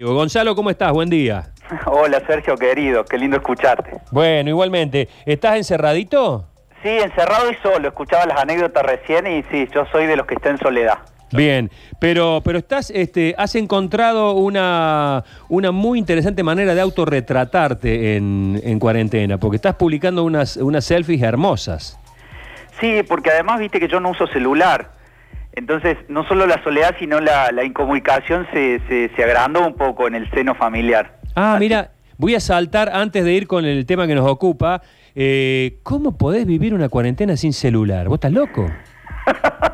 Gonzalo, ¿cómo estás? Buen día. Hola Sergio, querido, qué lindo escucharte. Bueno, igualmente. ¿Estás encerradito? Sí, encerrado y solo, escuchaba las anécdotas recién y sí, yo soy de los que está en soledad. Bien, pero, pero estás, este, has encontrado una, una muy interesante manera de autorretratarte en, en cuarentena, porque estás publicando unas, unas selfies hermosas. Sí, porque además viste que yo no uso celular. Entonces, no solo la soledad, sino la, la incomunicación se, se, se agrandó un poco en el seno familiar. Ah, mira, voy a saltar antes de ir con el tema que nos ocupa. Eh, ¿Cómo podés vivir una cuarentena sin celular? ¿Vos estás loco?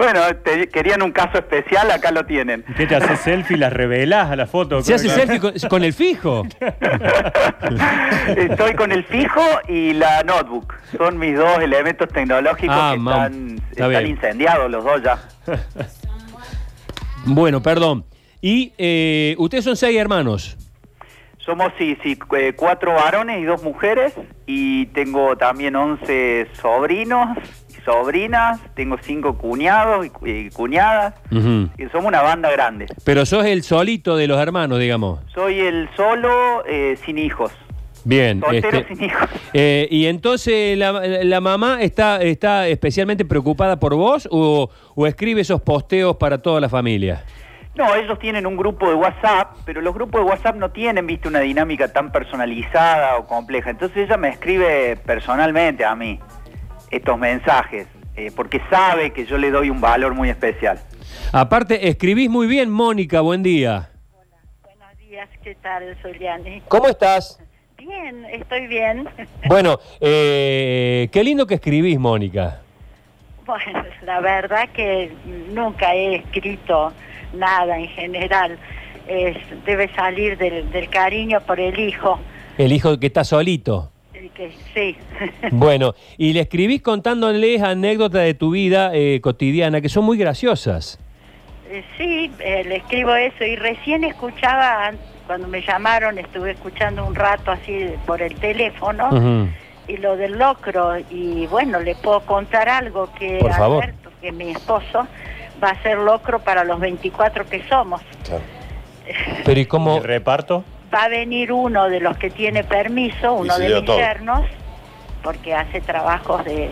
Bueno, te- querían un caso especial, acá lo tienen. ¿Qué te haces selfie? ¿Las revelás a la foto? ¿Se hace selfie con, con el fijo? Estoy con el fijo y la notebook. Son mis dos elementos tecnológicos Ah, que mam, están, está están bien. incendiados los dos ya. Bueno, perdón. Y eh, ustedes son seis hermanos. Somos, sí, sí, eh, cuatro varones y dos mujeres y tengo también 11 sobrinos sobrinas, tengo cinco cuñados y, cu- y cuñadas, y somos una banda grande. Pero sos el solito de los hermanos, digamos. Soy el solo eh, sin hijos, Bien. soltero este, sin hijos. eh, y entonces la, la mamá está, está especialmente preocupada por vos o, o escribe esos posteos para toda la familia. No, ellos tienen un grupo de WhatsApp, pero los grupos de WhatsApp no tienen, viste, una dinámica tan personalizada o compleja. Entonces ella me escribe personalmente a mí estos mensajes, eh, porque sabe que yo le doy un valor muy especial. Aparte, escribís muy bien, Mónica, buen día. Buenos días, ¿qué tal, Soliani? ¿Cómo estás? Bien, estoy bien. Bueno, eh, qué lindo que escribís, Mónica. Bueno, la verdad que nunca he escrito nada en general. Es, debe salir del, del cariño por el hijo. El hijo que está solito. El que sí. Bueno, y le escribís contándoles anécdotas de tu vida eh, cotidiana que son muy graciosas. Eh, sí, eh, le escribo eso y recién escuchaba, an- cuando me llamaron, estuve escuchando un rato así por el teléfono. Y lo del locro y bueno le puedo contar algo que Por favor. Alberto que mi esposo va a ser locro para los 24 que somos Pero ¿y cómo? ¿El reparto? Va a venir uno de los que tiene permiso uno de todo. yernos porque hace trabajos de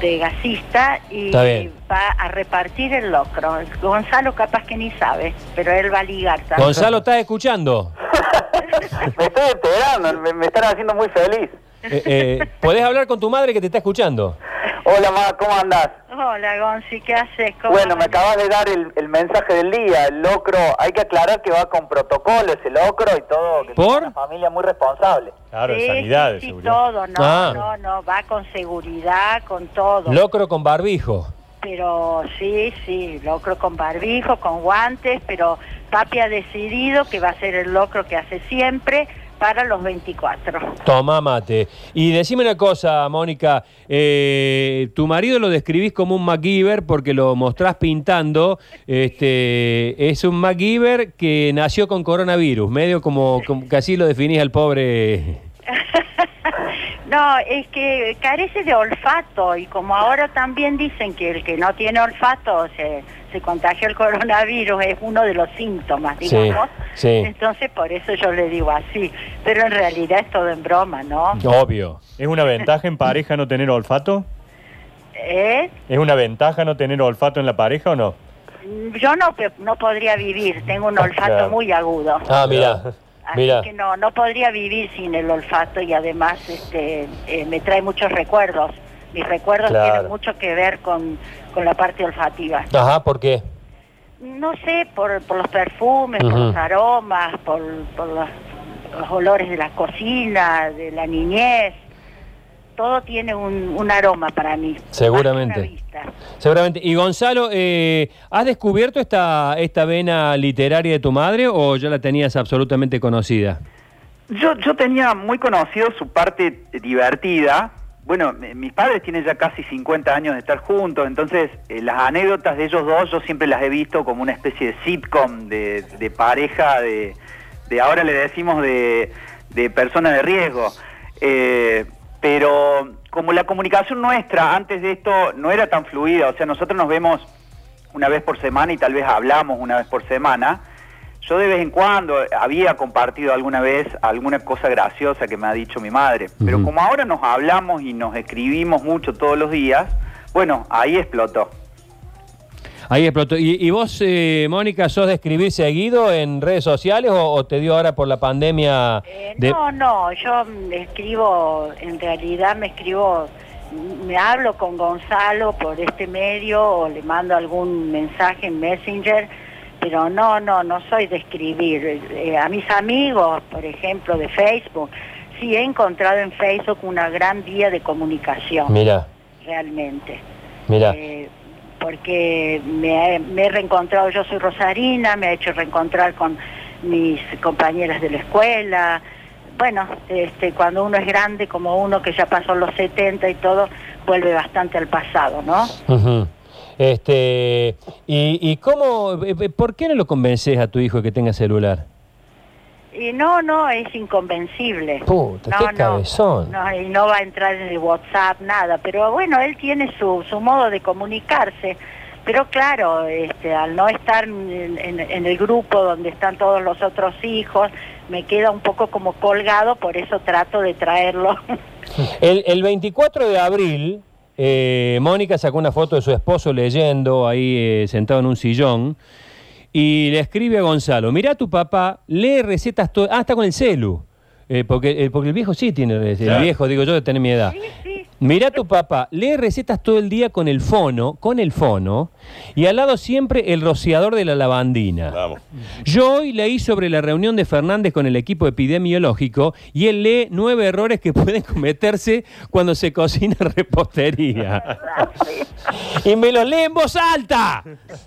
de gasista y va a repartir el locro Gonzalo capaz que ni sabe pero él va a ligar también. Gonzalo, ¿estás escuchando? me estoy enterando, me, me están haciendo muy feliz. Eh, eh, ¿Podés hablar con tu madre que te está escuchando? Hola, ma, ¿cómo andás? Hola Gonzi ¿qué haces? ¿Cómo Bueno, me acabas de dar el, el mensaje del día, el locro. Hay que aclarar que va con protocolo ese locro y todo. Que ¿Por? Es una familia muy responsable. Claro, de Sí, sanidad, sí, de sí, seguridad. todo, no, Ah. no, no, va con seguridad, con todo. Locro con barbijo. Pero sí, sí, locro con barbijo, con guantes, pero papi ha decidido que va a ser el locro que hace siempre para los 24. Toma mate. Y decime una cosa, Mónica. eh, tu marido lo describís como un MacGyver porque lo mostrás pintando. Este, es un MacGyver que nació con coronavirus, medio como, como lo definís al pobre. No, es que carece de olfato y como ahora también dicen que el que no tiene olfato se, se contagia el coronavirus, es uno de los síntomas, Sí, digamos. sí. Entonces por eso yo le digo así, pero en realidad es todo en broma, ¿no? Obvio. ¿Es una ventaja en pareja no tener olfato? ¿Eh? ¿Es una ventaja no tener olfato en la pareja o no? Yo no, no podría vivir, tengo un olfato Claro. muy agudo. Ah, mira. Así Mira. que no, no podría vivir sin el olfato y además este, eh, me trae muchos recuerdos. Mis recuerdos Claro. tienen mucho que ver con, con la parte olfativa. Ajá, ¿por qué? No sé, por, por los perfumes, por los aromas, por, por los, los olores de la cocina, de la niñez. Todo tiene un, un aroma para mí. Seguramente. Seguramente. Y Gonzalo, eh, ¿has descubierto esta, esta vena literaria de tu madre o ya la tenías absolutamente conocida? Yo, yo tenía muy conocido su parte divertida. Bueno, mi- mis padres tienen ya casi 50 años de estar juntos, entonces eh, las anécdotas de ellos dos yo siempre las he visto como una especie de sitcom de, de pareja, de, de ahora le decimos de, de persona de riesgo. Eh, pero como la comunicación nuestra antes de esto no era tan fluida, o sea, nosotros nos vemos una vez por semana y tal vez hablamos una vez por semana, yo de vez en cuando había compartido alguna vez alguna cosa graciosa que me ha dicho mi madre, pero como ahora nos hablamos y nos escribimos mucho todos los días, bueno, ahí explotó. Ahí explotó. ¿Y, y vos, eh, Mónica, sos de escribir seguido en redes sociales o, o te dio ahora por la pandemia? Eh, No, no, yo escribo, en realidad me escribo, me hablo con Gonzalo por este medio o le mando algún mensaje en Messenger, pero no, no, no soy de escribir. Eh, a mis amigos, por ejemplo, de Facebook, sí he encontrado en Facebook una gran vía de comunicación, Mira, realmente. mira. Porque me, me he reencontrado, yo soy rosarina, me ha hecho reencontrar con mis compañeras de la escuela. Bueno, este, cuando uno es grande, como uno que ya pasó los 70 y todo, vuelve bastante al pasado, ¿no? Ujú. Este, y, y cómo, eh, eh, ¿por qué no lo convences a tu hijo que tenga celular? Y no, no, es inconvencible. Puta, no, qué no, cabezón. No, y no va a entrar en el WhatsApp, nada. Pero bueno, él tiene su, su modo de comunicarse. Pero claro, este, al no estar en, en- en el grupo donde están todos los otros hijos, me queda un poco como colgado, por eso trato de traerlo. El, el 24 de abril, eh, Mónica sacó una foto de su esposo leyendo ahí eh, sentado en un sillón y le escribe a Gonzalo, mira tu papá, lee recetas todo... Ah, está con el celu. Eh, porque, eh, porque el viejo sí tiene, el Claro. viejo, digo yo, de tener mi edad. sí, tu papá, lee recetas todo el día con el fono, con el fono, y al lado siempre el rociador de la lavandina. Vamos. Yo hoy leí sobre la reunión de Fernández con el equipo epidemiológico y él lee nueve errores que pueden cometerse cuando se cocina repostería. y me los lee en voz alta.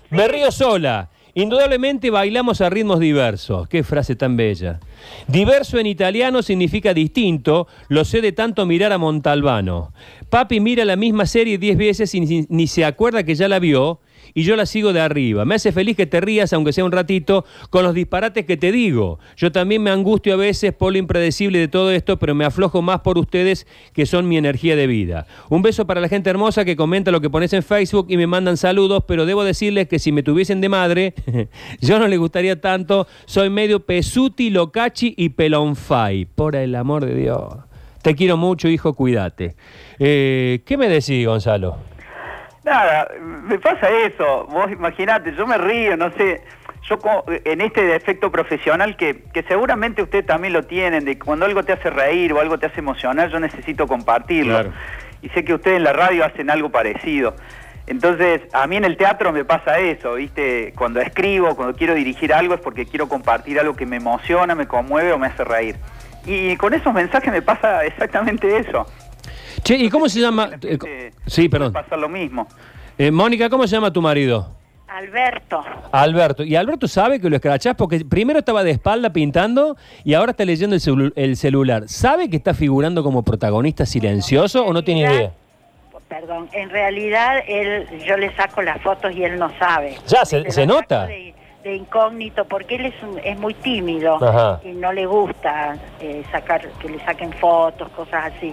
Me río sola. Indudablemente bailamos a ritmos diversos. Qué frase tan bella. Diverso en italiano significa distinto, lo sé de tanto mirar a Montalbano. Papi mira la misma serie diez veces y ni, se acuerda que ya la vio y yo la sigo de arriba. Me hace feliz que te rías, aunque sea un ratito, con los disparates que te digo. Yo también me angustio a veces por lo impredecible de todo esto, pero me aflojo más por ustedes que son mi energía de vida. Un beso para la gente hermosa que comenta lo que pones en Facebook y me mandan saludos, pero debo decirles que si me tuviesen de madre, yo no les gustaría tanto. Soy medio pesuti, locachi y pelonfai. Por el amor de Dios. Te quiero mucho, hijo, cuídate. Eh, ¿Qué me decís, Gonzalo? Nada, me pasa eso. Vos imaginate, yo me río, no sé. Yo en este defecto profesional que, que seguramente ustedes también lo tienen, de cuando algo te hace reír o algo te hace emocionar, yo necesito compartirlo. Claro. Y sé que ustedes en la radio hacen algo parecido. Entonces, a mí en el teatro me pasa eso, ¿viste? Cuando escribo, cuando quiero dirigir algo es porque quiero compartir algo que me emociona, me conmueve o me hace reír. Y con esos mensajes me pasa exactamente eso. Che, ¿y cómo se llama? La eh, sí, perdón. pasar lo mismo. Eh, Mónica, ¿cómo se llama tu marido? Alberto, Alberto. ¿Y Alberto sabe que lo escrachás? Porque primero estaba de espalda pintando y ahora está leyendo el, celu- el celular. ¿Sabe que está figurando como protagonista silencioso o no tiene idea? perdón, en realidad él, yo le saco las fotos y él no sabe. Ya, se- nota. De, de incógnito, porque él es, un- es muy tímido Ajá. y no le gusta eh, sacar que le saquen fotos, cosas así.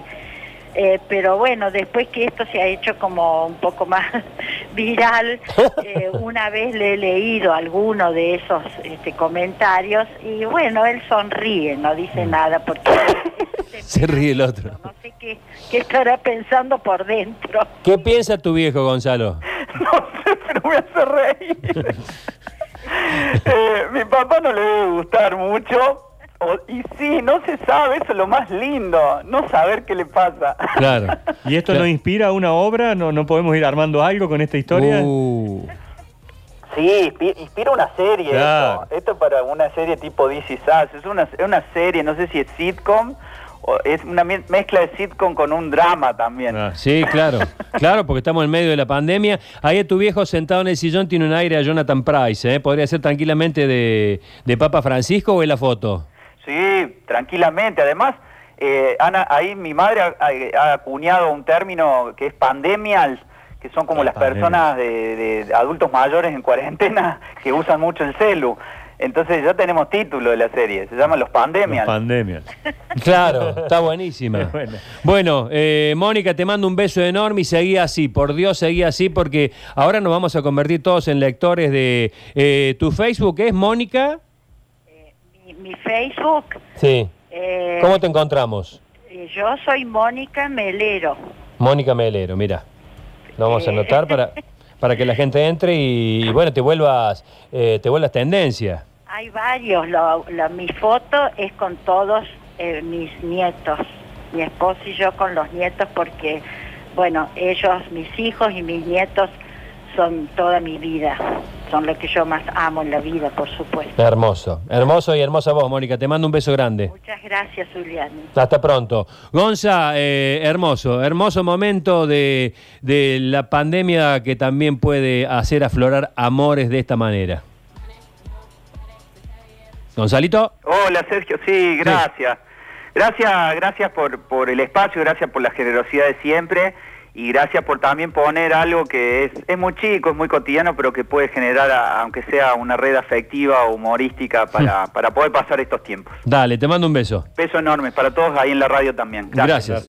Eh, pero bueno, después que esto se ha hecho como un poco más viral, eh, una vez le he leído alguno de esos este, comentarios y bueno, él sonríe, no dice nada porque Mm. Se ríe el otro. no sé qué, qué estará pensando por dentro. ¿Qué piensa tu viejo, Gonzalo? No sé, pero me hace reír. Eh, mi papá no le debe gustar mucho. O- y sí, no se sabe, eso es lo más lindo, no saber qué le pasa. Claro. ¿Y esto Claro. nos inspira una obra? ¿No, ¿No podemos ir armando algo con esta historia? Uh, Sí, inspi- inspira una serie Claro. esto. Esto para una serie tipo Is Us. Es una, es una serie, no sé si es sitcom o es una me- mezcla de sitcom con un drama también. Ah. sí, claro. Claro, porque estamos en medio de la pandemia. Ahí tu viejo sentado en el sillón tiene un aire a Jonathan Price, ¿eh? Podría ser tranquilamente de, de Papa Francisco o es la foto. Sí, tranquilamente. Además, eh, Ana, ahí mi madre ha, acuñado un término que es pandemial, que son como las pandemia. personas de, de adultos mayores en cuarentena que usan mucho el celu. Entonces ya tenemos título de la serie, se llama Los Pandemial. Pandemia. Claro, está buenísima. Bueno. Bueno, eh, Mónica, te mando un beso enorme y seguí así, por Dios, seguí así, porque ahora nos vamos a convertir todos en lectores de eh, tu Facebook, es Mónica. Mi Facebook. Sí. eh, ¿Cómo te encontramos? eh, Yo soy Mónica Melero. Mónica Melero, mira. Lo vamos a Eh. anotar para, para que la gente entre y, y, bueno, te vuelvas, eh, te vuelvas tendencia. Hay varios. Lo- lo- mi foto es con todos eh, mis nietos. Mi esposo y yo con los nietos porque, bueno, ellos, mis hijos y mis nietos son toda mi vida. Son lo que yo más amo en la vida, por supuesto. Hermoso, hermoso y hermosa voz, Mónica. Te mando un beso grande. Muchas gracias, Julián. Hasta pronto. Gonza, eh, hermoso, hermoso momento de, de la pandemia que también puede hacer aflorar amores de esta manera. Gonzalito. Hola Sergio, sí, gracias. Gracias, gracias por, por el espacio, gracias por la generosidad de siempre y gracias por también poner algo que es, es muy chico, es muy cotidiano, pero que puede generar, a- aunque sea una red afectiva o humorística, para, para poder pasar estos tiempos. Dale, te mando un beso. Beso enorme para todos ahí en la radio también. Gracias.